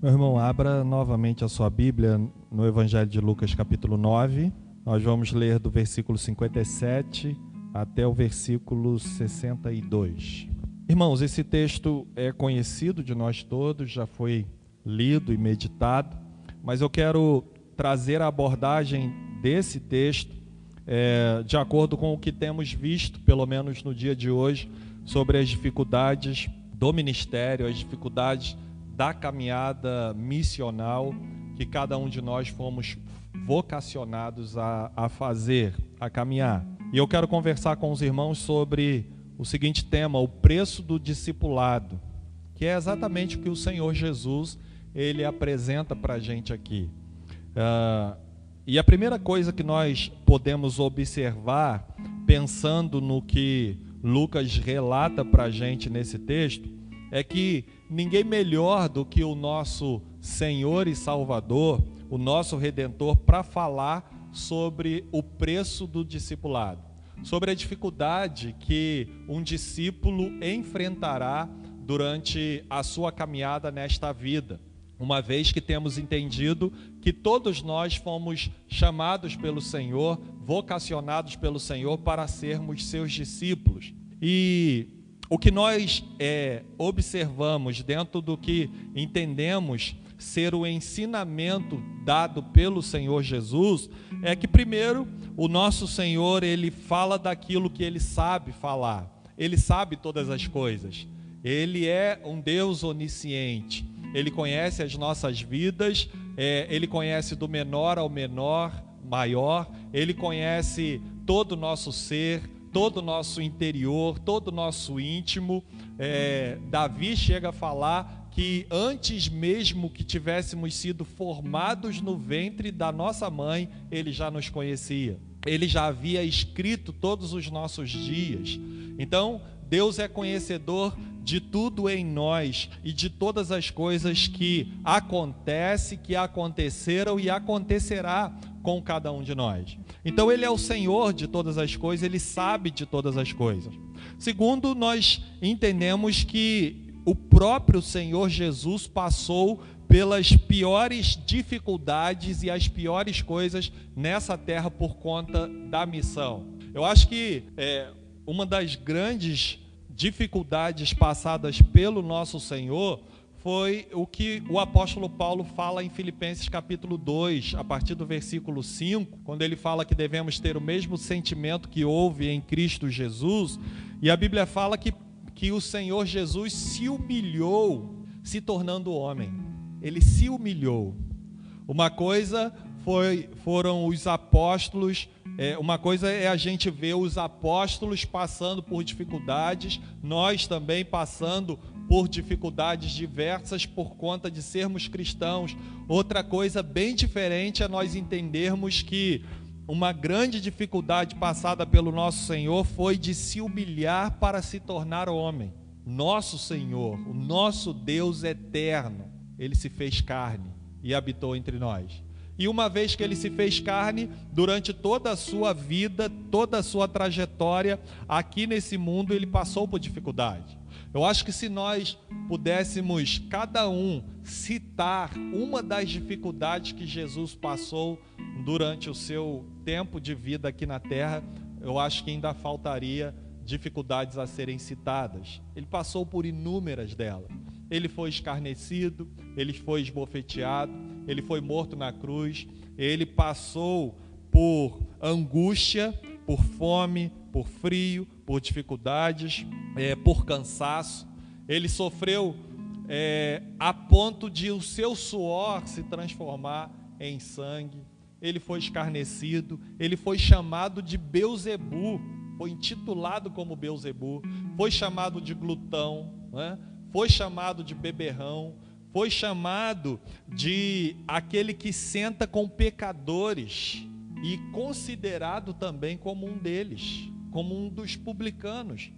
Meu irmão, abra novamente a sua Bíblia no Evangelho de Lucas, capítulo 9. Nós vamos ler do versículo 57 até o versículo 62. Irmãos, esse texto é conhecido de nós todos, já foi lido e meditado, mas eu quero trazer a abordagem desse texto é, de acordo com o que temos visto, pelo menos no dia de hoje, sobre as dificuldades do ministério, as dificuldades da caminhada missional que cada um de nós fomos vocacionados a, a fazer, a caminhar. E eu quero conversar com os irmãos sobre o seguinte tema: o preço do discipulado, que é exatamente o que o Senhor Jesus ele apresenta para a gente aqui. Uh, e a primeira coisa que nós podemos observar, pensando no que Lucas relata para a gente nesse texto, é que ninguém melhor do que o nosso Senhor e Salvador, o nosso Redentor, para falar sobre o preço do discipulado, sobre a dificuldade que um discípulo enfrentará durante a sua caminhada nesta vida, uma vez que temos entendido que todos nós fomos chamados pelo Senhor, vocacionados pelo Senhor para sermos seus discípulos. E o que nós é, observamos dentro do que entendemos ser o ensinamento dado pelo Senhor Jesus é que primeiro o nosso Senhor ele fala daquilo que ele sabe falar. Ele sabe todas as coisas. Ele é um Deus onisciente. Ele conhece as nossas vidas. É, ele conhece do menor ao menor, maior. Ele conhece todo o nosso ser todo o nosso interior, todo o nosso íntimo. É, Davi chega a falar que antes mesmo que tivéssemos sido formados no ventre da nossa mãe, ele já nos conhecia. Ele já havia escrito todos os nossos dias. Então, Deus é conhecedor de tudo em nós e de todas as coisas que acontece, que aconteceram e acontecerá com cada um de nós. Então ele é o Senhor de todas as coisas, ele sabe de todas as coisas. Segundo, nós entendemos que o próprio Senhor Jesus passou pelas piores dificuldades e as piores coisas nessa terra por conta da missão. Eu acho que é, uma das grandes dificuldades passadas pelo nosso Senhor foi o que o apóstolo Paulo fala em Filipenses capítulo 2, a partir do versículo 5, quando ele fala que devemos ter o mesmo sentimento que houve em Cristo Jesus, e a Bíblia fala que, que o Senhor Jesus se humilhou, se tornando homem. Ele se humilhou. Uma coisa foi, foram os apóstolos, é, uma coisa é a gente ver os apóstolos passando por dificuldades, nós também passando por dificuldades diversas por conta de sermos cristãos. Outra coisa bem diferente é nós entendermos que uma grande dificuldade passada pelo nosso Senhor foi de se humilhar para se tornar homem. Nosso Senhor, o nosso Deus eterno, ele se fez carne e habitou entre nós. E uma vez que ele se fez carne, durante toda a sua vida, toda a sua trajetória aqui nesse mundo, ele passou por dificuldade. Eu acho que se nós pudéssemos, cada um, citar uma das dificuldades que Jesus passou durante o seu tempo de vida aqui na terra, eu acho que ainda faltaria dificuldades a serem citadas. Ele passou por inúmeras delas. Ele foi escarnecido, ele foi esbofeteado, ele foi morto na cruz, ele passou por angústia, por fome, por frio, por dificuldades, é, por cansaço. Ele sofreu é, a ponto de o seu suor se transformar em sangue. Ele foi escarnecido, ele foi chamado de Beuzebu, foi intitulado como Beuzebu, foi chamado de glutão, né? foi chamado de beberrão, foi chamado de aquele que senta com pecadores e considerado também como um deles como um dos publicanos.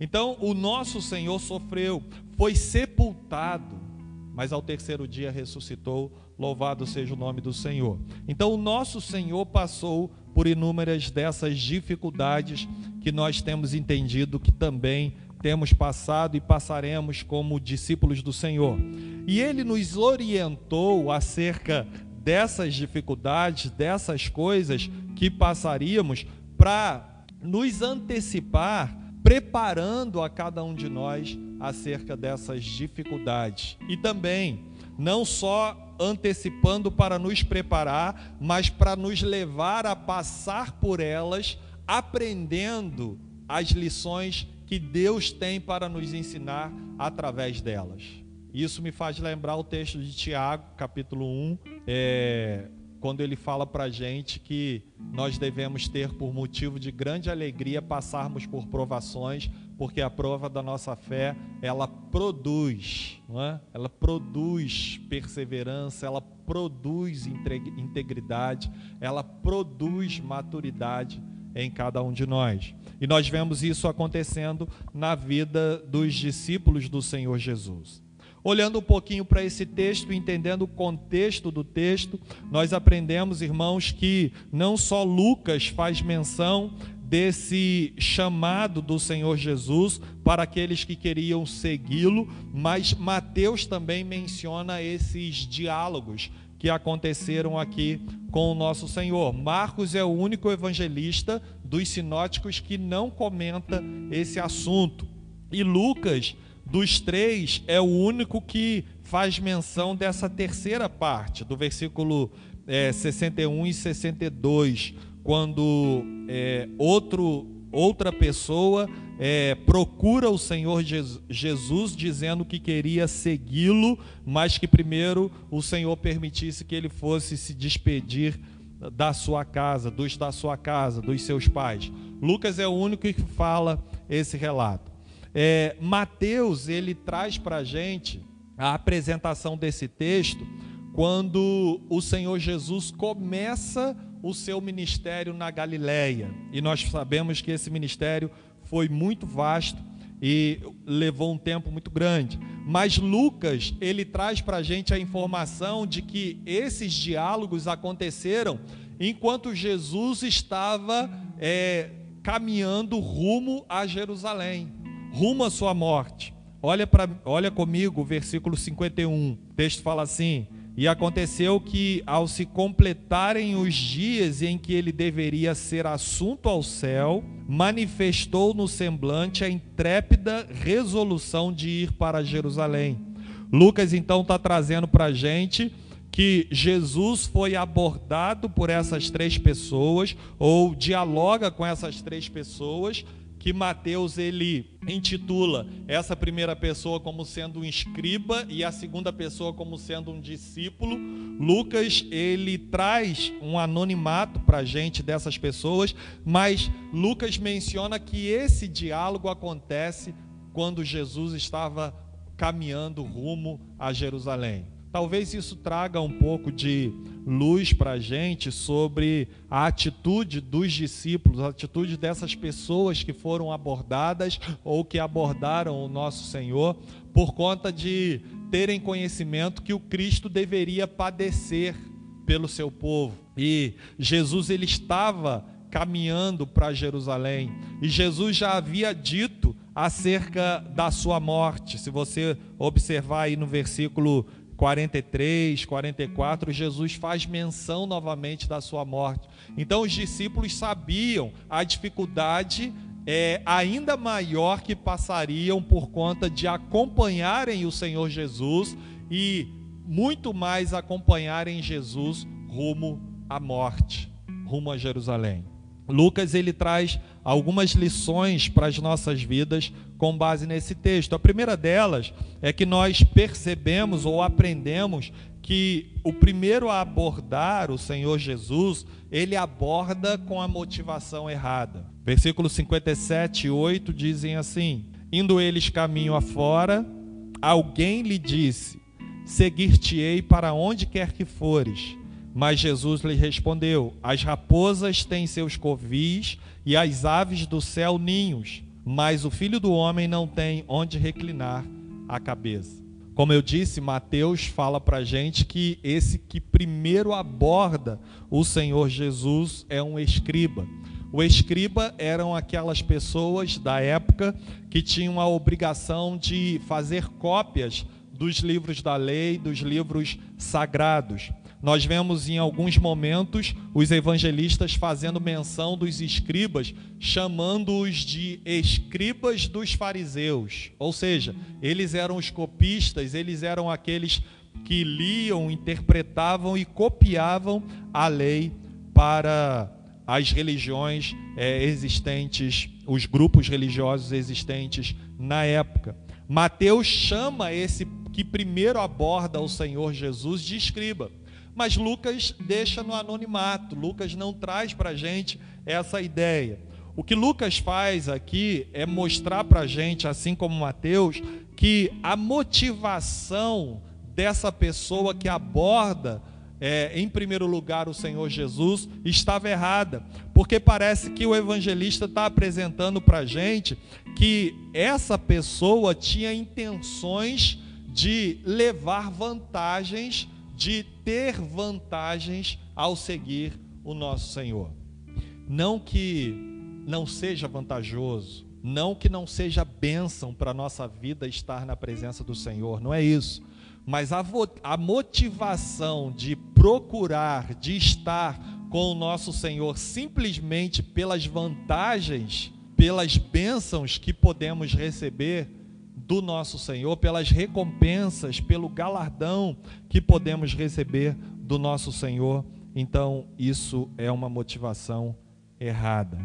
Então, o nosso Senhor sofreu, foi sepultado, mas ao terceiro dia ressuscitou. Louvado seja o nome do Senhor. Então, o nosso Senhor passou por inúmeras dessas dificuldades que nós temos entendido que também temos passado e passaremos como discípulos do Senhor. E ele nos orientou acerca dessas dificuldades, dessas coisas que passaríamos, para nos antecipar, preparando a cada um de nós acerca dessas dificuldades. E também, não só antecipando para nos preparar, mas para nos levar a passar por elas, aprendendo as lições que Deus tem para nos ensinar através delas. Isso me faz lembrar o texto de Tiago, capítulo 1, é, quando ele fala para a gente que nós devemos ter por motivo de grande alegria passarmos por provações, porque a prova da nossa fé ela produz, não é? ela produz perseverança, ela produz integridade, ela produz maturidade em cada um de nós. E nós vemos isso acontecendo na vida dos discípulos do Senhor Jesus. Olhando um pouquinho para esse texto, entendendo o contexto do texto, nós aprendemos, irmãos, que não só Lucas faz menção desse chamado do Senhor Jesus para aqueles que queriam segui-lo, mas Mateus também menciona esses diálogos que aconteceram aqui com o nosso Senhor. Marcos é o único evangelista dos sinóticos que não comenta esse assunto. E Lucas dos três, é o único que faz menção dessa terceira parte, do versículo é, 61 e 62, quando é, outro, outra pessoa é, procura o Senhor Jesus dizendo que queria segui-lo, mas que primeiro o Senhor permitisse que ele fosse se despedir da sua casa, dos da sua casa, dos seus pais. Lucas é o único que fala esse relato. É, Mateus ele traz para a gente a apresentação desse texto quando o Senhor Jesus começa o seu ministério na Galileia. E nós sabemos que esse ministério foi muito vasto e levou um tempo muito grande. Mas Lucas, ele traz para a gente a informação de que esses diálogos aconteceram enquanto Jesus estava é, caminhando rumo a Jerusalém rumo à sua morte. Olha, pra, olha comigo o versículo 51. O texto fala assim: E aconteceu que, ao se completarem os dias em que ele deveria ser assunto ao céu, manifestou no semblante a intrépida resolução de ir para Jerusalém. Lucas então está trazendo para a gente que Jesus foi abordado por essas três pessoas, ou dialoga com essas três pessoas, que Mateus ele intitula essa primeira pessoa como sendo um escriba e a segunda pessoa como sendo um discípulo. Lucas ele traz um anonimato para a gente dessas pessoas, mas Lucas menciona que esse diálogo acontece quando Jesus estava caminhando rumo a Jerusalém. Talvez isso traga um pouco de luz para a gente sobre a atitude dos discípulos, a atitude dessas pessoas que foram abordadas ou que abordaram o nosso Senhor, por conta de terem conhecimento que o Cristo deveria padecer pelo seu povo. E Jesus ele estava caminhando para Jerusalém, e Jesus já havia dito acerca da sua morte. Se você observar aí no versículo 43, 44, Jesus faz menção novamente da sua morte. Então os discípulos sabiam a dificuldade é, ainda maior que passariam por conta de acompanharem o Senhor Jesus e muito mais acompanharem Jesus rumo à morte, rumo a Jerusalém. Lucas ele traz algumas lições para as nossas vidas com base nesse texto. A primeira delas é que nós percebemos ou aprendemos que o primeiro a abordar o Senhor Jesus, ele aborda com a motivação errada. Versículos 57 e 8 dizem assim: Indo eles caminho afora, alguém lhe disse: Seguir-te-ei para onde quer que fores. Mas Jesus lhe respondeu: As raposas têm seus covis e as aves do céu ninhos, mas o filho do homem não tem onde reclinar a cabeça. Como eu disse, Mateus fala para a gente que esse que primeiro aborda o Senhor Jesus é um escriba. O escriba eram aquelas pessoas da época que tinham a obrigação de fazer cópias dos livros da lei, dos livros sagrados. Nós vemos em alguns momentos os evangelistas fazendo menção dos escribas, chamando-os de escribas dos fariseus. Ou seja, eles eram os copistas, eles eram aqueles que liam, interpretavam e copiavam a lei para as religiões é, existentes, os grupos religiosos existentes na época. Mateus chama esse que primeiro aborda o Senhor Jesus de escriba. Mas Lucas deixa no anonimato, Lucas não traz para a gente essa ideia. O que Lucas faz aqui é mostrar para a gente, assim como Mateus, que a motivação dessa pessoa que aborda é, em primeiro lugar o Senhor Jesus estava errada, porque parece que o evangelista está apresentando para a gente que essa pessoa tinha intenções de levar vantagens, de ter vantagens ao seguir o nosso Senhor. Não que não seja vantajoso, não que não seja bênção para a nossa vida estar na presença do Senhor, não é isso. Mas a, a motivação de procurar, de estar com o nosso Senhor simplesmente pelas vantagens, pelas bênçãos que podemos receber, do nosso Senhor, pelas recompensas, pelo galardão que podemos receber do nosso Senhor. Então, isso é uma motivação errada.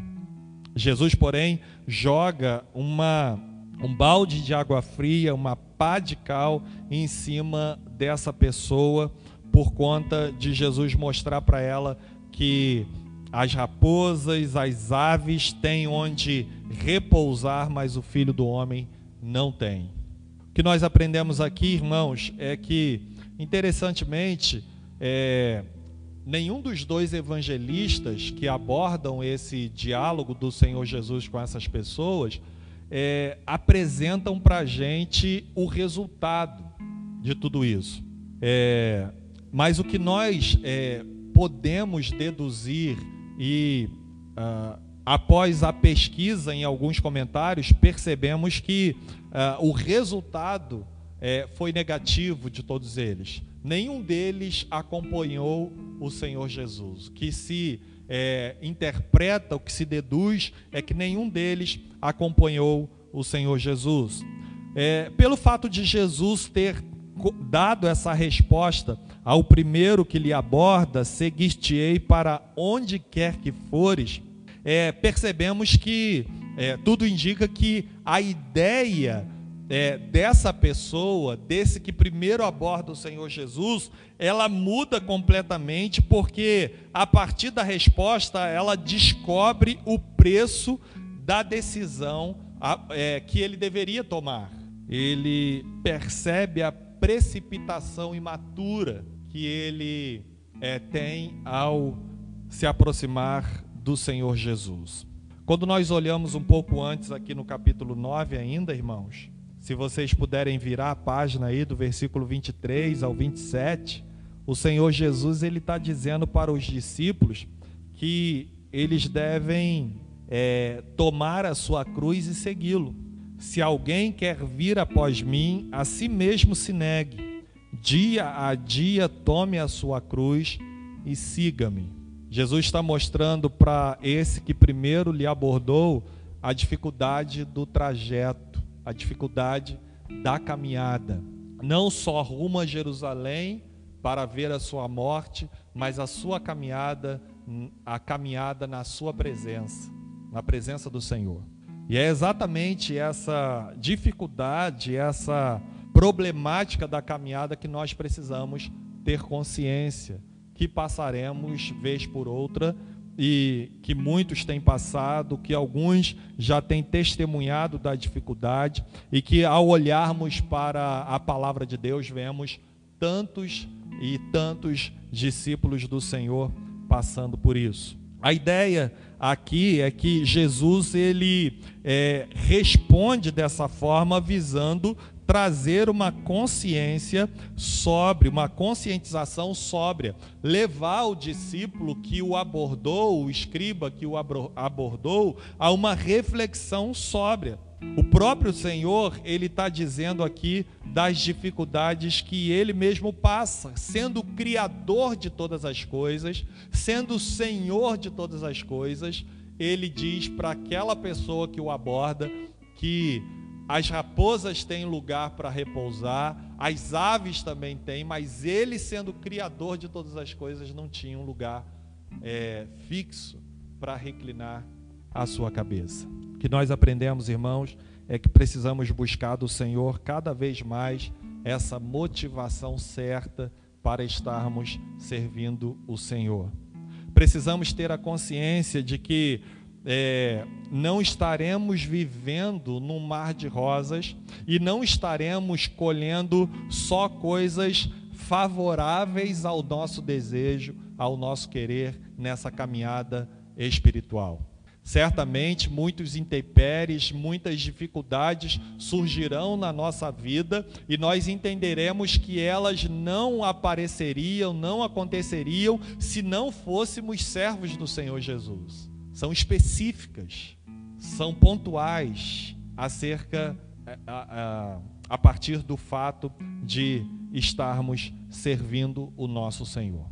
Jesus, porém, joga uma, um balde de água fria, uma pá de cal em cima dessa pessoa, por conta de Jesus mostrar para ela que as raposas, as aves têm onde repousar, mas o filho do homem não tem. O que nós aprendemos aqui, irmãos, é que, interessantemente, é, nenhum dos dois evangelistas que abordam esse diálogo do Senhor Jesus com essas pessoas é, apresentam para a gente o resultado de tudo isso. É, mas o que nós é, podemos deduzir e uh, após a pesquisa em alguns comentários, percebemos que uh, o resultado uh, foi negativo de todos eles. Nenhum deles acompanhou o Senhor Jesus. Que se uh, interpreta, o que se deduz, é que nenhum deles acompanhou o Senhor Jesus. É, pelo fato de Jesus ter dado essa resposta ao primeiro que lhe aborda, seguir-te-ei para onde quer que fores é, percebemos que é, tudo indica que a ideia é, dessa pessoa, desse que primeiro aborda o Senhor Jesus, ela muda completamente, porque a partir da resposta ela descobre o preço da decisão é, que ele deveria tomar. Ele percebe a precipitação imatura que ele é, tem ao se aproximar do Senhor Jesus. Quando nós olhamos um pouco antes aqui no capítulo 9 ainda, irmãos, se vocês puderem virar a página aí do versículo 23 ao 27, o Senhor Jesus ele está dizendo para os discípulos que eles devem é, tomar a sua cruz e segui-lo. Se alguém quer vir após mim, a si mesmo se negue. Dia a dia tome a sua cruz e siga-me. Jesus está mostrando para esse que primeiro lhe abordou a dificuldade do trajeto, a dificuldade da caminhada. Não só rumo a Jerusalém para ver a sua morte, mas a sua caminhada, a caminhada na sua presença, na presença do Senhor. E é exatamente essa dificuldade, essa problemática da caminhada que nós precisamos ter consciência que passaremos vez por outra e que muitos têm passado, que alguns já têm testemunhado da dificuldade e que ao olharmos para a palavra de Deus vemos tantos e tantos discípulos do Senhor passando por isso. A ideia aqui é que Jesus ele é, responde dessa forma visando trazer uma consciência sobre, uma conscientização sóbria, levar o discípulo que o abordou, o escriba que o abordou, a uma reflexão sóbria. O próprio Senhor, ele está dizendo aqui das dificuldades que ele mesmo passa, sendo o Criador de todas as coisas, sendo o Senhor de todas as coisas, ele diz para aquela pessoa que o aborda que as raposas têm lugar para repousar, as aves também têm, mas ele, sendo o Criador de todas as coisas, não tinha um lugar é, fixo para reclinar a sua cabeça que nós aprendemos, irmãos, é que precisamos buscar do Senhor cada vez mais essa motivação certa para estarmos servindo o Senhor. Precisamos ter a consciência de que é, não estaremos vivendo num mar de rosas e não estaremos colhendo só coisas favoráveis ao nosso desejo, ao nosso querer nessa caminhada espiritual. Certamente muitos intempéries, muitas dificuldades surgirão na nossa vida e nós entenderemos que elas não apareceriam, não aconteceriam se não fôssemos servos do Senhor Jesus. São específicas, são pontuais acerca a, a, a partir do fato de estarmos servindo o nosso Senhor.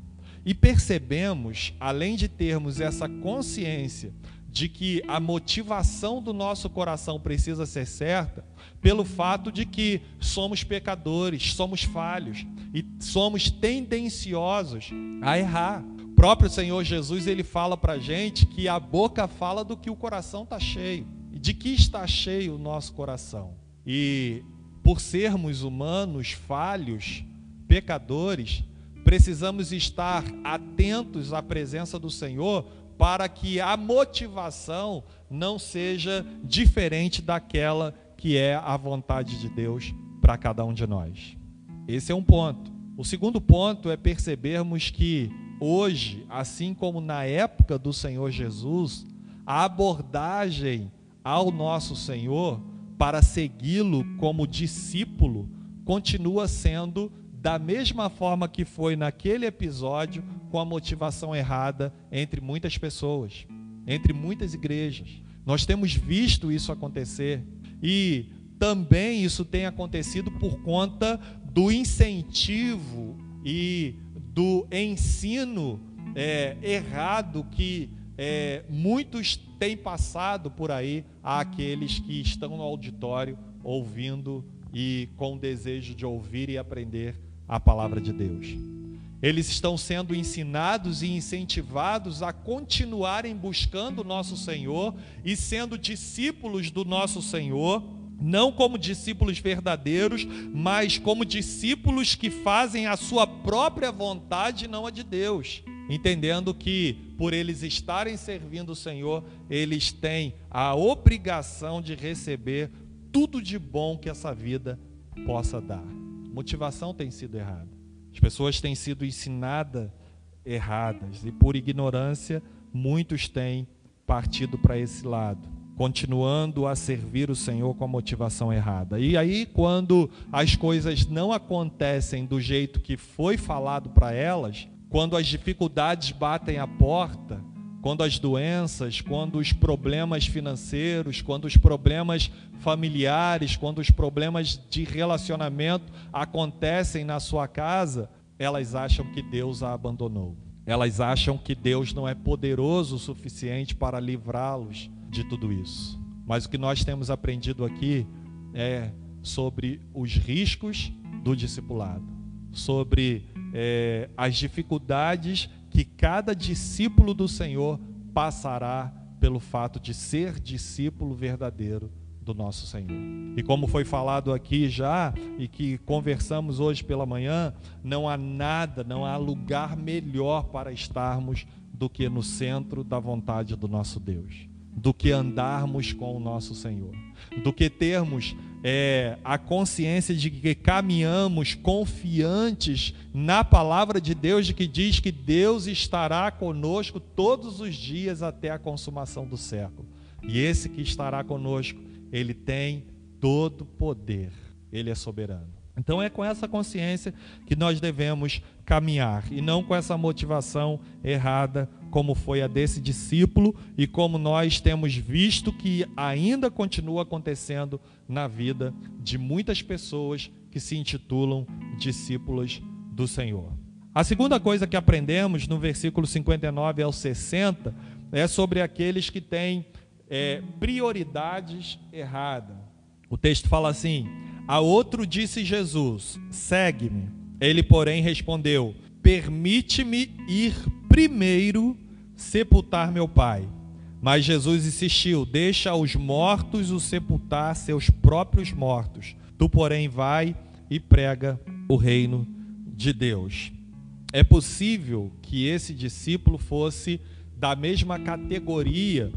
E percebemos, além de termos essa consciência de que a motivação do nosso coração precisa ser certa pelo fato de que somos pecadores, somos falhos e somos tendenciosos a errar. Próprio Senhor Jesus ele fala para a gente que a boca fala do que o coração está cheio. De que está cheio o nosso coração? E por sermos humanos falhos, pecadores, precisamos estar atentos à presença do Senhor para que a motivação não seja diferente daquela que é a vontade de Deus para cada um de nós. Esse é um ponto. O segundo ponto é percebermos que hoje, assim como na época do Senhor Jesus, a abordagem ao nosso Senhor para segui-lo como discípulo continua sendo da mesma forma que foi naquele episódio, com a motivação errada entre muitas pessoas, entre muitas igrejas. Nós temos visto isso acontecer e também isso tem acontecido por conta do incentivo e do ensino é, errado que é, muitos têm passado por aí àqueles que estão no auditório ouvindo e com desejo de ouvir e aprender a palavra de Deus. Eles estão sendo ensinados e incentivados a continuarem buscando o nosso Senhor e sendo discípulos do nosso Senhor, não como discípulos verdadeiros, mas como discípulos que fazem a sua própria vontade, não a de Deus. Entendendo que, por eles estarem servindo o Senhor, eles têm a obrigação de receber tudo de bom que essa vida possa dar. Motivação tem sido errada. As pessoas têm sido ensinadas erradas e por ignorância muitos têm partido para esse lado, continuando a servir o Senhor com a motivação errada. E aí quando as coisas não acontecem do jeito que foi falado para elas, quando as dificuldades batem a porta, quando as doenças, quando os problemas financeiros, quando os problemas familiares, quando os problemas de relacionamento acontecem na sua casa, elas acham que Deus a abandonou. Elas acham que Deus não é poderoso o suficiente para livrá-los de tudo isso. Mas o que nós temos aprendido aqui é sobre os riscos do discipulado, sobre é, as dificuldades que cada discípulo do Senhor passará pelo fato de ser discípulo verdadeiro do nosso Senhor. E como foi falado aqui já e que conversamos hoje pela manhã, não há nada, não há lugar melhor para estarmos do que no centro da vontade do nosso Deus, do que andarmos com o nosso Senhor, do que termos é, a consciência de que caminhamos confiantes na palavra de Deus, de que diz que Deus estará conosco todos os dias até a consumação do século. E esse que estará conosco, ele tem todo poder, Ele é soberano. Então é com essa consciência que nós devemos caminhar e não com essa motivação errada, como foi a desse discípulo e como nós temos visto que ainda continua acontecendo na vida de muitas pessoas que se intitulam discípulos do Senhor. A segunda coisa que aprendemos no versículo 59 ao 60 é sobre aqueles que têm é, prioridades erradas. O texto fala assim: A outro disse Jesus: Segue-me. Ele, porém, respondeu: Permite-me ir primeiro sepultar meu pai. Mas Jesus insistiu: Deixa os mortos o sepultar seus próprios mortos. Tu, porém, vai e prega o reino de Deus. É possível que esse discípulo fosse da mesma categoria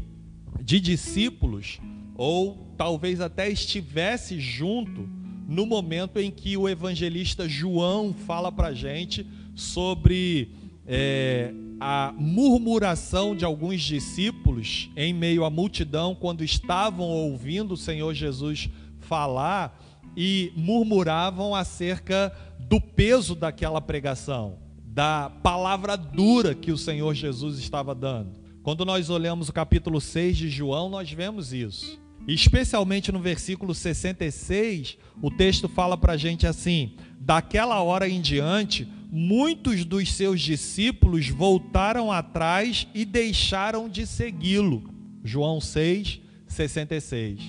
de discípulos, ou talvez até estivesse junto no momento em que o evangelista João fala para a gente sobre é, a murmuração de alguns discípulos em meio à multidão quando estavam ouvindo o Senhor Jesus falar e murmuravam acerca do peso daquela pregação, da palavra dura que o Senhor Jesus estava dando. Quando nós olhamos o capítulo 6 de João, nós vemos isso. Especialmente no versículo 66, o texto fala para a gente assim: daquela hora em diante, muitos dos seus discípulos voltaram atrás e deixaram de segui-lo. João 6, 66.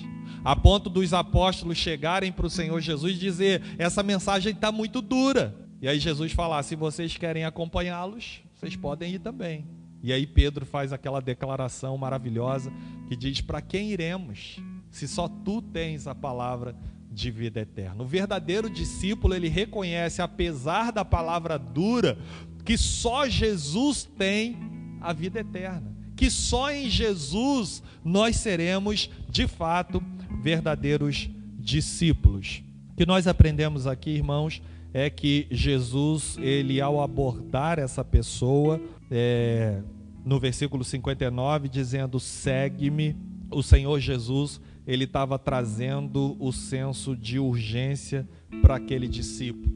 A ponto dos apóstolos chegarem para o Senhor Jesus dizer: essa mensagem está muito dura. E aí Jesus falar: se vocês querem acompanhá-los, vocês podem ir também. E aí Pedro faz aquela declaração maravilhosa que diz: Para quem iremos, se só tu tens a palavra de vida eterna? O verdadeiro discípulo, ele reconhece, apesar da palavra dura, que só Jesus tem a vida eterna. Que só em Jesus nós seremos, de fato, verdadeiros discípulos. O que nós aprendemos aqui, irmãos, é que Jesus, ele ao abordar essa pessoa, é, no versículo 59, dizendo: segue-me, o Senhor Jesus, ele estava trazendo o senso de urgência para aquele discípulo.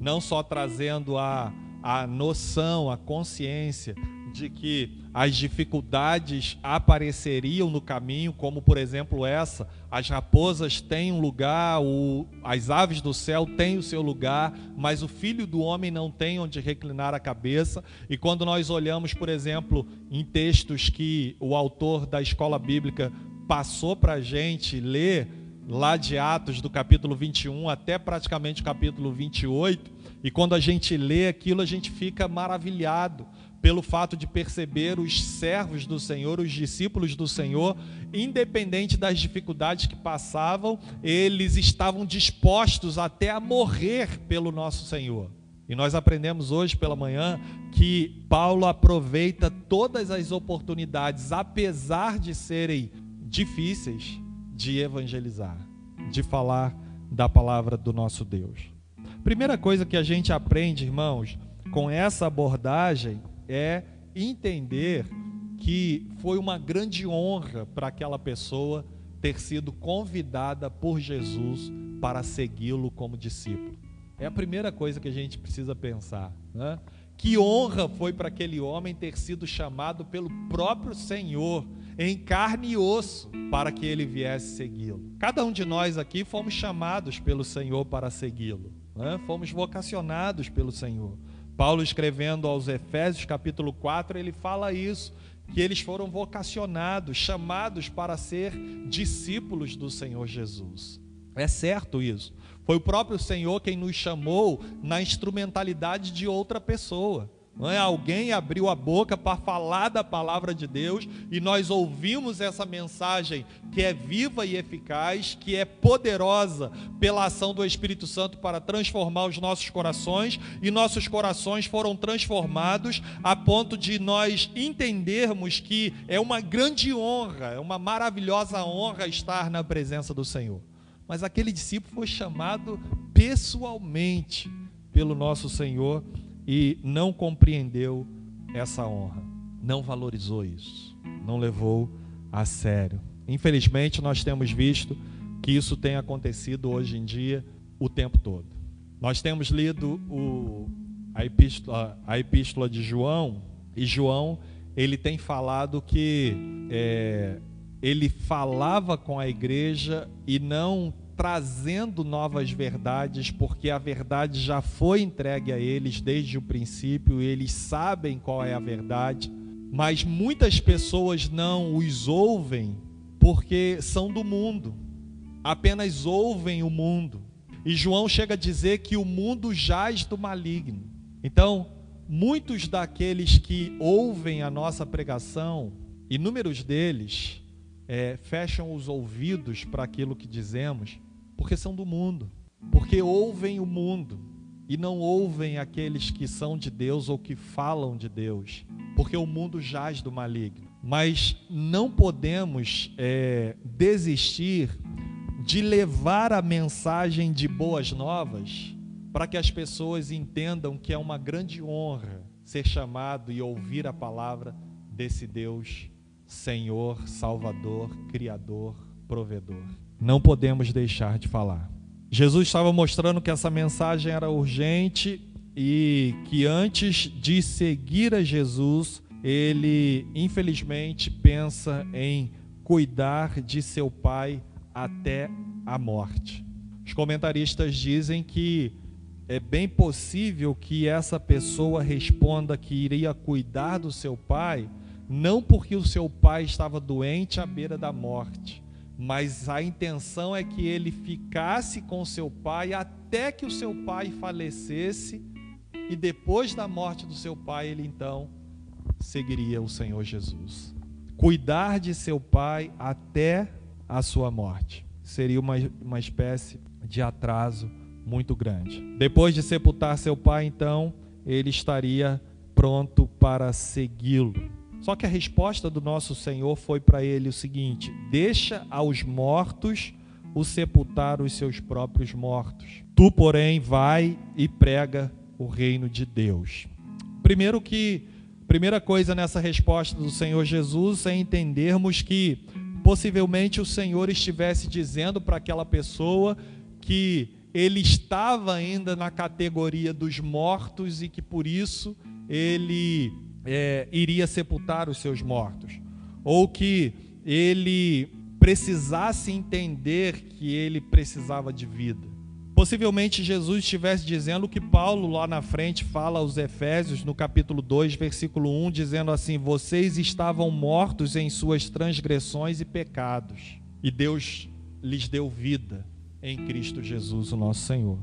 Não só trazendo a, a noção, a consciência de que as dificuldades apareceriam no caminho, como por exemplo essa: as raposas têm um lugar, o, as aves do céu têm o seu lugar, mas o filho do homem não tem onde reclinar a cabeça. E quando nós olhamos, por exemplo, em textos que o autor da escola bíblica passou para a gente ler, lá de Atos, do capítulo 21 até praticamente o capítulo 28, e quando a gente lê aquilo, a gente fica maravilhado pelo fato de perceber os servos do Senhor, os discípulos do Senhor, independente das dificuldades que passavam, eles estavam dispostos até a morrer pelo nosso Senhor. E nós aprendemos hoje pela manhã que Paulo aproveita todas as oportunidades, apesar de serem difíceis, de evangelizar, de falar da palavra do nosso Deus. Primeira coisa que a gente aprende, irmãos, com essa abordagem é entender que foi uma grande honra para aquela pessoa ter sido convidada por Jesus para segui-lo como discípulo. É a primeira coisa que a gente precisa pensar. Né? Que honra foi para aquele homem ter sido chamado pelo próprio Senhor em carne e osso para que ele viesse segui-lo. Cada um de nós aqui fomos chamados pelo Senhor para segui-lo. Né? Fomos vocacionados pelo Senhor. Paulo escrevendo aos Efésios, capítulo 4, ele fala isso, que eles foram vocacionados, chamados para ser discípulos do Senhor Jesus. É certo isso. Foi o próprio Senhor quem nos chamou na instrumentalidade de outra pessoa. Não é? Alguém abriu a boca para falar da palavra de Deus e nós ouvimos essa mensagem que é viva e eficaz, que é poderosa pela ação do Espírito Santo para transformar os nossos corações e nossos corações foram transformados a ponto de nós entendermos que é uma grande honra, é uma maravilhosa honra estar na presença do Senhor. Mas aquele discípulo foi chamado pessoalmente pelo nosso Senhor e não compreendeu essa honra, não valorizou isso, não levou a sério. Infelizmente, nós temos visto que isso tem acontecido hoje em dia o tempo todo. Nós temos lido o, a, epístola, a epístola de João, e João ele tem falado que é, ele falava com a igreja e não trazendo novas verdades, porque a verdade já foi entregue a eles desde o princípio, eles sabem qual é a verdade, mas muitas pessoas não os ouvem porque são do mundo, apenas ouvem o mundo. E João chega a dizer que o mundo jaz do maligno. Então, muitos daqueles que ouvem a nossa pregação, inúmeros deles, é, fecham os ouvidos para aquilo que dizemos, porque são do mundo, porque ouvem o mundo e não ouvem aqueles que são de Deus ou que falam de Deus, porque o mundo jaz do maligno. Mas não podemos é, desistir de levar a mensagem de boas novas para que as pessoas entendam que é uma grande honra ser chamado e ouvir a palavra desse Deus, Senhor, Salvador, Criador, Provedor. Não podemos deixar de falar. Jesus estava mostrando que essa mensagem era urgente e que antes de seguir a Jesus, ele infelizmente pensa em cuidar de seu pai até a morte. Os comentaristas dizem que é bem possível que essa pessoa responda que iria cuidar do seu pai, não porque o seu pai estava doente à beira da morte, mas a intenção é que ele ficasse com seu pai até que o seu pai falecesse e depois da morte do seu pai ele então seguiria o Senhor Jesus. Cuidar de seu pai até a sua morte. Seria uma, uma espécie de atraso muito grande. Depois de sepultar seu pai, então, ele estaria pronto para segui-lo. Só que a resposta do nosso Senhor foi para ele o seguinte: Deixa aos mortos o sepultar os seus próprios mortos. Tu, porém, vai e prega o reino de Deus. Primeiro que primeira coisa nessa resposta do Senhor Jesus é entendermos que possivelmente o Senhor estivesse dizendo para aquela pessoa que ele estava ainda na categoria dos mortos e que por isso ele é, iria sepultar os seus mortos, ou que ele precisasse entender que ele precisava de vida. Possivelmente Jesus estivesse dizendo o que Paulo lá na frente fala aos Efésios, no capítulo 2, versículo 1, dizendo assim: Vocês estavam mortos em suas transgressões e pecados, e Deus lhes deu vida em Cristo Jesus, o nosso Senhor.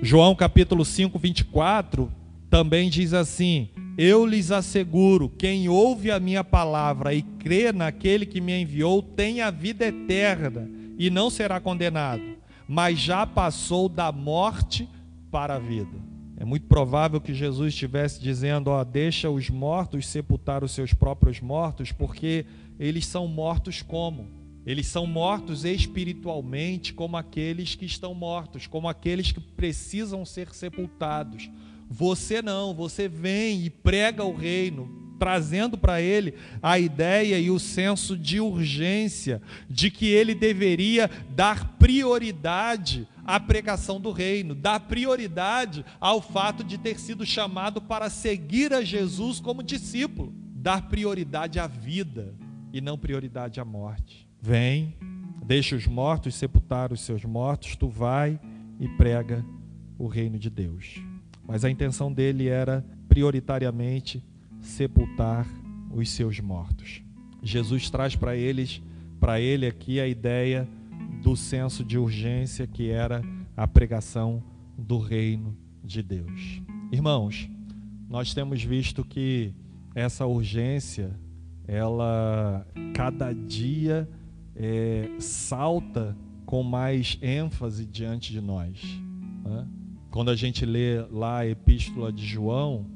João capítulo 5, 24, também diz assim: Eu lhes asseguro, quem ouve a minha palavra e crê naquele que me enviou, tem a vida eterna e não será condenado mas já passou da morte para a vida. É muito provável que Jesus estivesse dizendo: ó, deixa os mortos sepultar os seus próprios mortos, porque eles são mortos como? Eles são mortos espiritualmente, como aqueles que estão mortos, como aqueles que precisam ser sepultados. Você não, você vem e prega o reino, trazendo para ele a ideia e o senso de urgência de que ele deveria dar prioridade à pregação do reino, dar prioridade ao fato de ter sido chamado para seguir a Jesus como discípulo, dar prioridade à vida e não prioridade à morte. Vem, deixa os mortos sepultar os seus mortos, tu vai e prega o reino de Deus. Mas a intenção dele era prioritariamente sepultar os seus mortos. Jesus traz para eles, para ele aqui a ideia do senso de urgência que era a pregação do reino de Deus. Irmãos, nós temos visto que essa urgência, ela cada dia é, salta com mais ênfase diante de nós. Né? Quando a gente lê lá a epístola de João,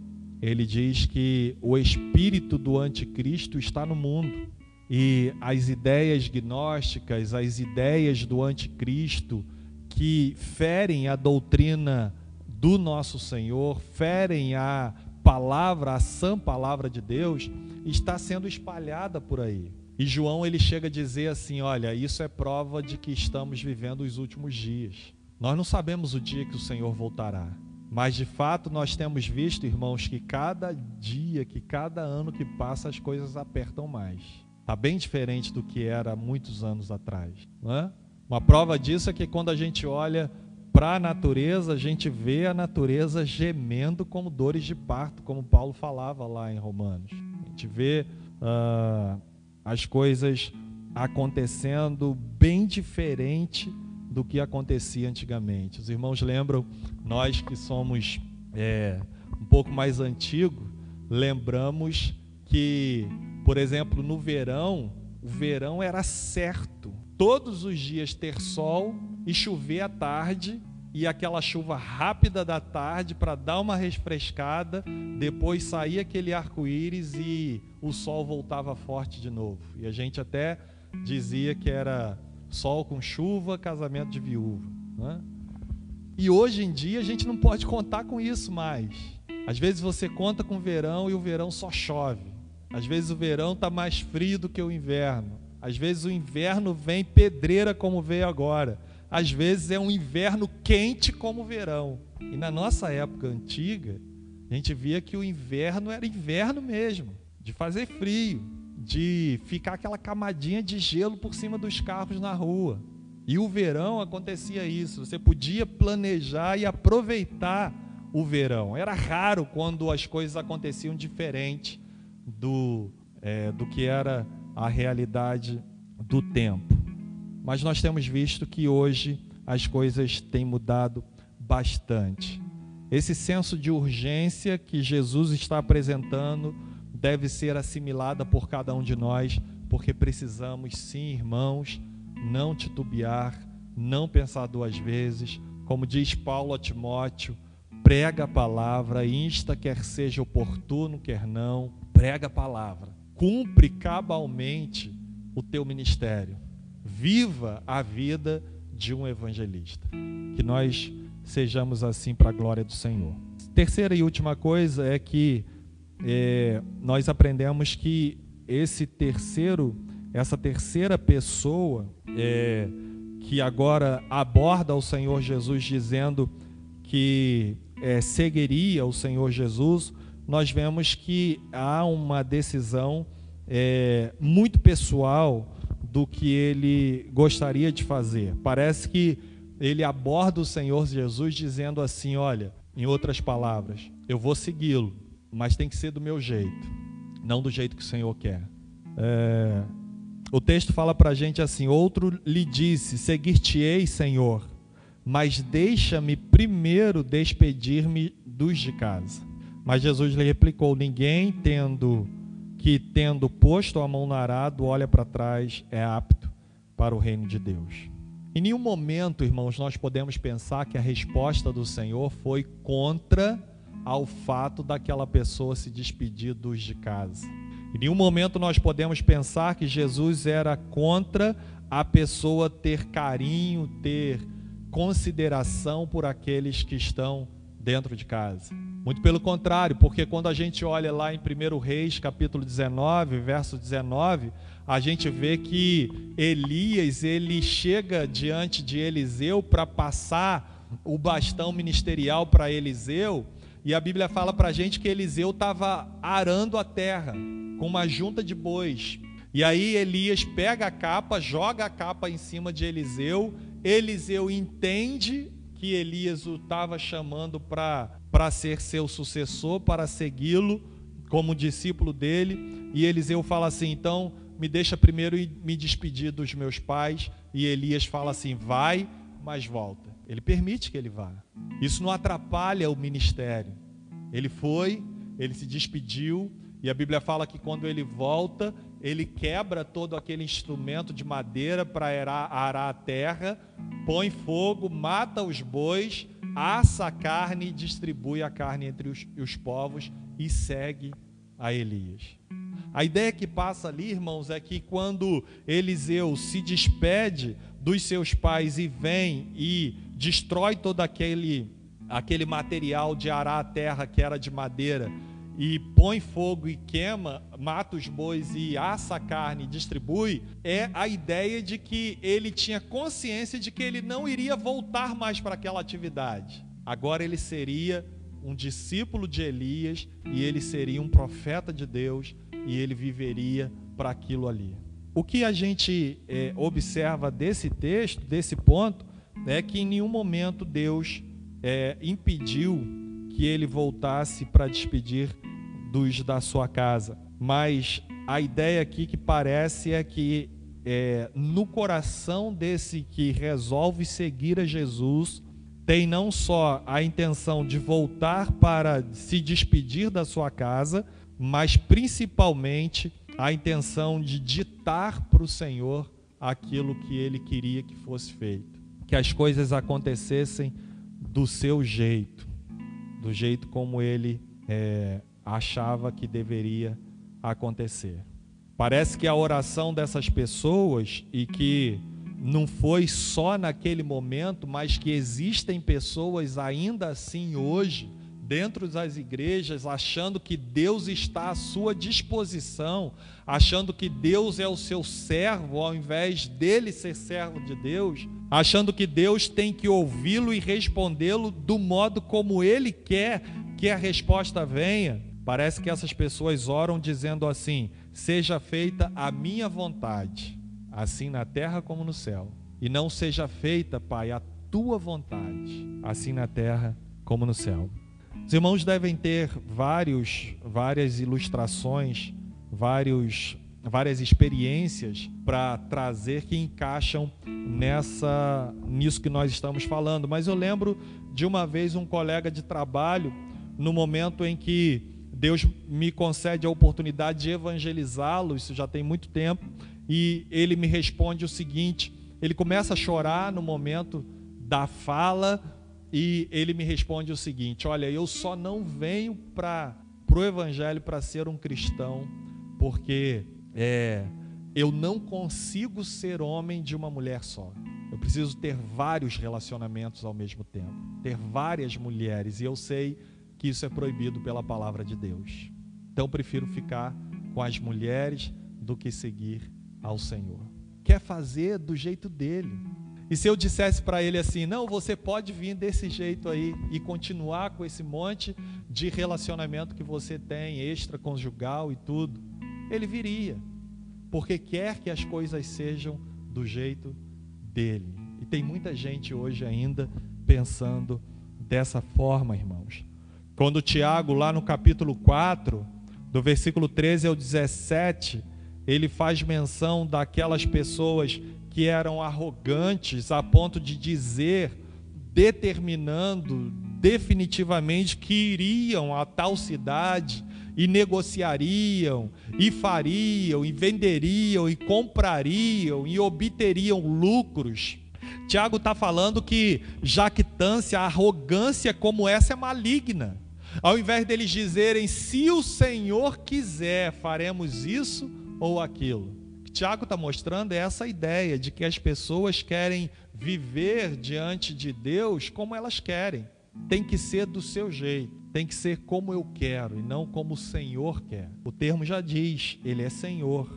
ele diz que o espírito do anticristo está no mundo. E as ideias gnósticas, as ideias do anticristo que ferem a doutrina do nosso Senhor, ferem a palavra, a sã palavra de Deus, está sendo espalhada por aí. E João ele chega a dizer assim: olha, isso é prova de que estamos vivendo os últimos dias. Nós não sabemos o dia que o Senhor voltará. Mas de fato nós temos visto, irmãos, que cada dia, que cada ano que passa, as coisas apertam mais. Está bem diferente do que era muitos anos atrás. Não é? Uma prova disso é que quando a gente olha para a natureza, a gente vê a natureza gemendo como dores de parto, como Paulo falava lá em Romanos. A gente vê uh, as coisas acontecendo bem diferente do que acontecia antigamente. Os irmãos lembram, nós que somos é, um pouco mais antigos, lembramos que, por exemplo, no verão, o verão era certo. Todos os dias ter sol e chover à tarde, e aquela chuva rápida da tarde para dar uma refrescada, depois saía aquele arco-íris e o sol voltava forte de novo. E a gente até dizia que era sol com chuva, casamento de viúva. Né? E hoje em dia a gente não pode contar com isso mais. Às vezes você conta com o verão e o verão só chove. Às vezes o verão está mais frio do que o inverno. Às vezes o inverno vem pedreira como veio agora. Às vezes é um inverno quente como o verão. E na nossa época antiga, a gente via que o inverno era inverno mesmo, de fazer frio de ficar aquela camadinha de gelo por cima dos carros na rua. E o verão acontecia isso, você podia planejar e aproveitar o verão. Era raro quando as coisas aconteciam diferente do, é, do que era a realidade do tempo. Mas nós temos visto que hoje as coisas têm mudado bastante. Esse senso de urgência que Jesus está apresentando deve ser assimilada por cada um de nós, porque precisamos, sim, irmãos, não titubear, não pensar duas vezes. Como diz Paulo a Timóteo, prega a palavra, insta, quer seja oportuno, quer não, prega a palavra. Cumpre cabalmente o teu ministério. Viva a vida de um evangelista. Que nós sejamos assim para a glória do Senhor. Terceira e última coisa é que é, nós aprendemos que esse terceiro, essa terceira pessoa é, que agora aborda o Senhor Jesus dizendo que é, seguiria o Senhor Jesus, nós vemos que há uma decisão é, muito pessoal do que ele gostaria de fazer. Parece que ele aborda o Senhor Jesus dizendo assim: olha, em outras palavras, eu vou segui-lo, mas tem que ser do meu jeito, não do jeito que o Senhor quer. É, o texto fala para a gente assim: Outro lhe disse: Seguir-te-ei, Senhor, mas deixa-me primeiro despedir-me dos de casa. Mas Jesus lhe replicou: Ninguém tendo que, tendo posto a mão no arado, olha para trás, é apto para o reino de Deus. Em nenhum momento, irmãos, nós podemos pensar que a resposta do Senhor foi contra ao fato daquela pessoa se despedir dos de casa. Em nenhum momento nós podemos pensar que Jesus era contra a pessoa ter carinho, ter consideração por aqueles que estão dentro de casa. Muito pelo contrário, porque quando a gente olha lá em 1 Reis, capítulo 19, verso 19, a gente vê que Elias, ele chega diante de Eliseu para passar o bastão ministerial para Eliseu, e a Bíblia fala para a gente que Eliseu estava arando a terra com uma junta de bois. E aí Elias pega a capa, joga a capa em cima de Eliseu. Eliseu entende que Elias o estava chamando para ser seu sucessor, para segui-lo como discípulo dele. E Eliseu fala assim: então me deixa primeiro me despedir dos meus pais. E Elias fala assim: vai, mas volta. Ele permite que ele vá. Isso não atrapalha o ministério. Ele foi, ele se despediu, e a Bíblia fala que quando ele volta, ele quebra todo aquele instrumento de madeira para arar a terra, põe fogo, mata os bois, assa a carne e distribui a carne entre os, os povos e segue a Elias. A ideia que passa ali, irmãos, é que quando Eliseu se despede dos seus pais e vem e destrói todo aquele, aquele material de arar a terra que era de madeira e põe fogo e queima, mata os bois e assa a carne e distribui, é a ideia de que ele tinha consciência de que ele não iria voltar mais para aquela atividade. Agora ele seria um discípulo de Elias e ele seria um profeta de Deus e ele viveria para aquilo ali. O que a gente é, observa desse texto, desse ponto, é que em nenhum momento Deus é, impediu que ele voltasse para despedir dos da sua casa. Mas a ideia aqui que parece é que é, no coração desse que resolve seguir a Jesus, tem não só a intenção de voltar para se despedir da sua casa, mas principalmente a intenção de ditar para o Senhor aquilo que ele queria que fosse feito. Que as coisas acontecessem do seu jeito, do jeito como ele é, achava que deveria acontecer. Parece que a oração dessas pessoas e que não foi só naquele momento, mas que existem pessoas ainda assim hoje dentro das igrejas, achando que Deus está à sua disposição, achando que Deus é o seu servo, ao invés dele ser servo de Deus, achando que Deus tem que ouvi-lo e respondê-lo do modo como ele quer que a resposta venha. Parece que essas pessoas oram dizendo assim: seja feita a minha vontade, assim na terra como no céu, e não seja feita, Pai, a tua vontade, assim na terra como no céu. Os irmãos devem ter vários, várias ilustrações, vários, várias experiências para trazer que encaixam nessa, nisso que nós estamos falando. Mas eu lembro de uma vez um colega de trabalho, no momento em que Deus me concede a oportunidade de evangelizá-lo, isso já tem muito tempo, e ele me responde o seguinte: ele começa a chorar no momento da fala e ele me responde o seguinte: Olha, eu só não venho para o Evangelho para ser um cristão, porque é, eu não consigo ser homem de uma mulher só. Eu preciso ter vários relacionamentos ao mesmo tempo, ter várias mulheres, e eu sei que isso é proibido pela palavra de Deus. Então, prefiro ficar com as mulheres do que seguir ao Senhor. Quer fazer do jeito dele. E se eu dissesse para ele assim: não, você pode vir desse jeito aí e continuar com esse monte de relacionamento que você tem, extraconjugal e tudo, ele viria, porque quer que as coisas sejam do jeito dele. E tem muita gente hoje ainda pensando dessa forma, irmãos. Quando Tiago, lá no capítulo 4, do versículo 13 ao 17, ele faz menção daquelas pessoas que eram arrogantes a ponto de dizer, determinando definitivamente que iriam a tal cidade e negociariam, e fariam, e venderiam, e comprariam, e obteriam lucros. Tiago está falando que jactância, arrogância como essa é maligna. Ao invés deles dizerem, se o Senhor quiser, faremos isso ou aquilo. Tiago está mostrando é essa ideia de que as pessoas querem viver diante de Deus como elas querem. Tem que ser do seu jeito, tem que ser como eu quero e não como o Senhor quer. O termo já diz, Ele é Senhor,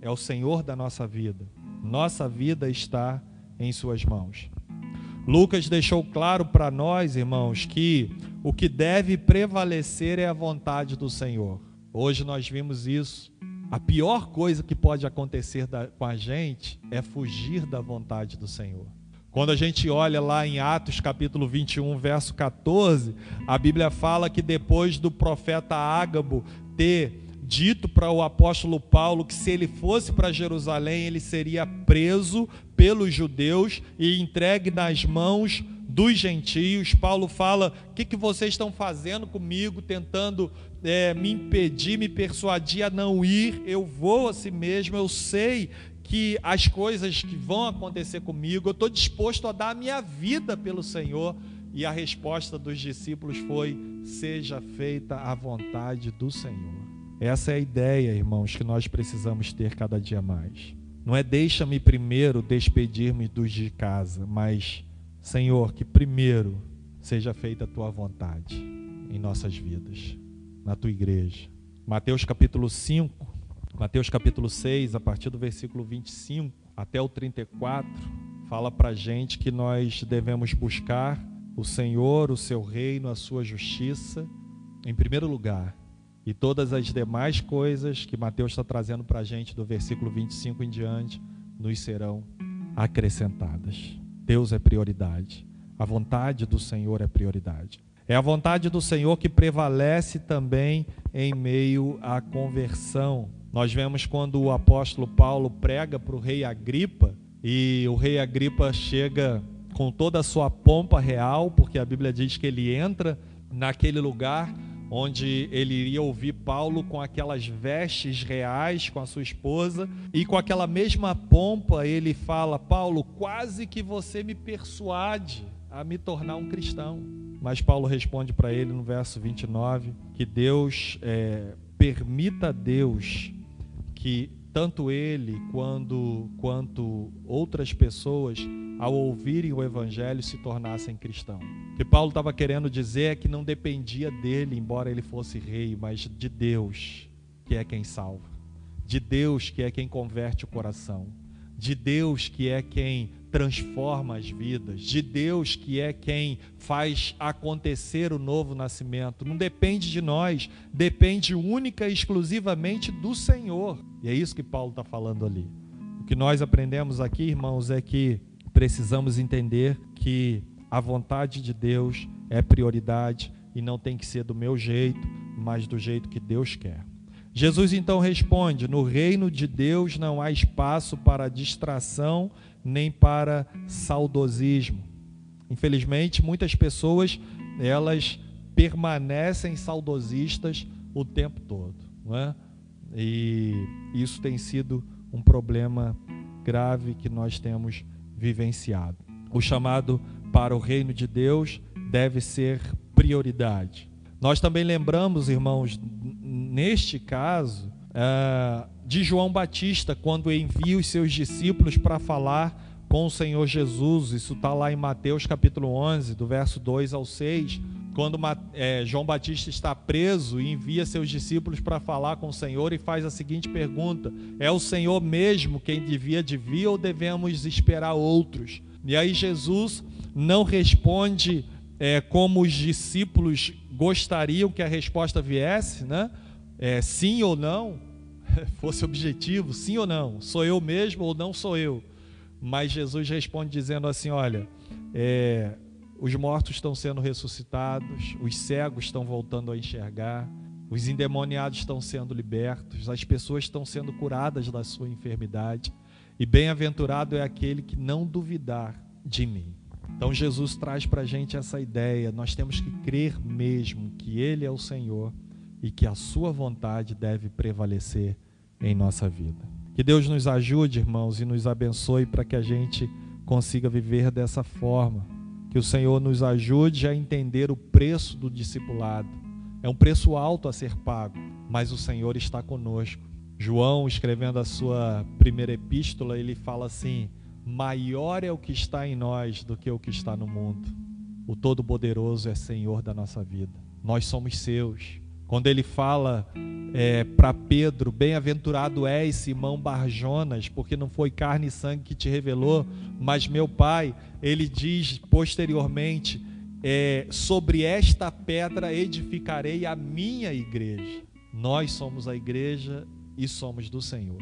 é o Senhor da nossa vida. Nossa vida está em Suas mãos. Lucas deixou claro para nós, irmãos, que o que deve prevalecer é a vontade do Senhor. Hoje nós vimos isso a pior coisa que pode acontecer da, com a gente é fugir da vontade do Senhor. Quando a gente olha lá em Atos capítulo 21, verso 14, a Bíblia fala que depois do profeta Ágabo ter dito para o apóstolo Paulo que se ele fosse para Jerusalém, ele seria preso pelos judeus e entregue nas mãos dos gentios. Paulo fala: o que, que vocês estão fazendo comigo, tentando é, me impedir, me persuadir a não ir? Eu vou a si mesmo, eu sei que as coisas que vão acontecer comigo, eu estou disposto a dar a minha vida pelo Senhor. E a resposta dos discípulos foi: seja feita a vontade do Senhor. Essa é a ideia, irmãos, que nós precisamos ter cada dia mais. Não é deixa-me primeiro despedir-me dos de casa, mas Senhor, que primeiro seja feita a tua vontade em nossas vidas. na tua igreja. Mateus capítulo 5, Mateus capítulo 6, a partir do versículo 25 até o 34, fala para gente que nós devemos buscar o Senhor, o seu reino, a sua justiça, em primeiro lugar. E todas as demais coisas que Mateus está trazendo para a gente do versículo 25 em diante nos serão acrescentadas. Deus é prioridade. A vontade do Senhor é prioridade. É a vontade do Senhor que prevalece também em meio à conversão. Nós vemos quando o apóstolo Paulo prega para o rei Agripa e o rei Agripa chega com toda a sua pompa real, porque a Bíblia diz que ele entra naquele lugar onde ele iria ouvir Paulo com aquelas vestes reais com a sua esposa e com aquela mesma pompa ele fala: Paulo, quase que você me persuade a me tornar um cristão. Mas Paulo responde para ele no verso 29 que Deus é, permita a Deus que tanto ele quando, quanto outras pessoas, ao ouvirem o evangelho, se tornassem cristãos. O que Paulo estava querendo dizer é que não dependia dele, embora ele fosse rei, mas de Deus, que é quem salva, de Deus, que é quem converte o coração, de Deus, que é quem transforma as vidas, de Deus que é quem faz acontecer o novo nascimento. Não depende de nós, depende única e exclusivamente do Senhor. E é isso que Paulo está falando ali. O que nós aprendemos aqui, irmãos, é que precisamos entender que a vontade de Deus é prioridade e não tem que ser do meu jeito, mas do jeito que Deus quer. Jesus então responde: No reino de Deus não há espaço para distração nem para saudosismo. Infelizmente, muitas pessoas elas permanecem saudosistas o tempo todo, não é? E isso tem sido um problema grave que nós temos vivenciado. O chamado para o reino de Deus deve ser prioridade. Nós também lembramos, irmãos, neste caso, uh, de João Batista, quando envia os seus discípulos para falar com o Senhor Jesus. Isso está lá em Mateus capítulo 11, do verso 2 ao 6. Quando é, João Batista está preso e envia seus discípulos para falar com o Senhor e faz a seguinte pergunta: É o Senhor mesmo quem devia de vir ou devemos esperar outros? E aí Jesus não responde é, como os discípulos gostariam que a resposta viesse, né? É, sim ou não, fosse objetivo, sim ou não, sou eu mesmo ou não sou eu. Mas Jesus responde dizendo assim: Olha, é, os mortos estão sendo ressuscitados, os cegos estão voltando a enxergar, os endemoniados estão sendo libertos, as pessoas estão sendo curadas da sua enfermidade, e bem-aventurado é aquele que não duvidar de mim. Então Jesus traz para a gente essa ideia: nós temos que crer mesmo que Ele é o Senhor e que a Sua vontade deve prevalecer em nossa vida. Que Deus nos ajude, irmãos, e nos abençoe para que a gente consiga viver dessa forma. Que o Senhor nos ajude a entender o preço do discipulado. É um preço alto a ser pago, mas o Senhor está conosco. João, escrevendo a sua primeira epístola, ele fala assim: Maior é o que está em nós do que o que está no mundo. O Todo-Poderoso é Senhor da nossa vida. Nós somos seus. Quando ele fala é, para Pedro: Bem-aventurado és, Simão Barjonas, porque não foi carne e sangue que te revelou, mas meu Pai. Ele diz posteriormente: é, Sobre esta pedra edificarei a minha igreja. Nós somos a igreja e somos do Senhor.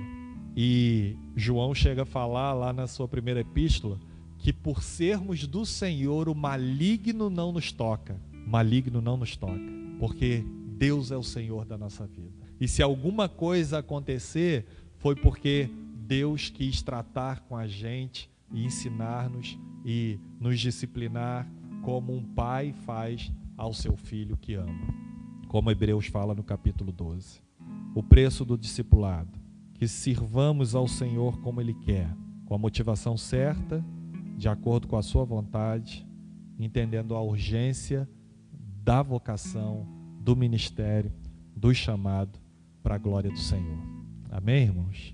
E João chega a falar lá na sua primeira epístola que por sermos do Senhor, o maligno não nos toca. O maligno não nos toca, porque Deus é o Senhor da nossa vida. E se alguma coisa acontecer, foi porque Deus quis tratar com a gente e ensinar-nos e nos disciplinar como um pai faz ao seu filho que ama. Como Hebreus fala no capítulo 12. O preço do discipulado. Que sirvamos ao Senhor como Ele quer, com a motivação certa, de acordo com a Sua vontade, entendendo a urgência da vocação do ministério, do chamado para a glória do Senhor. Amém, irmãos?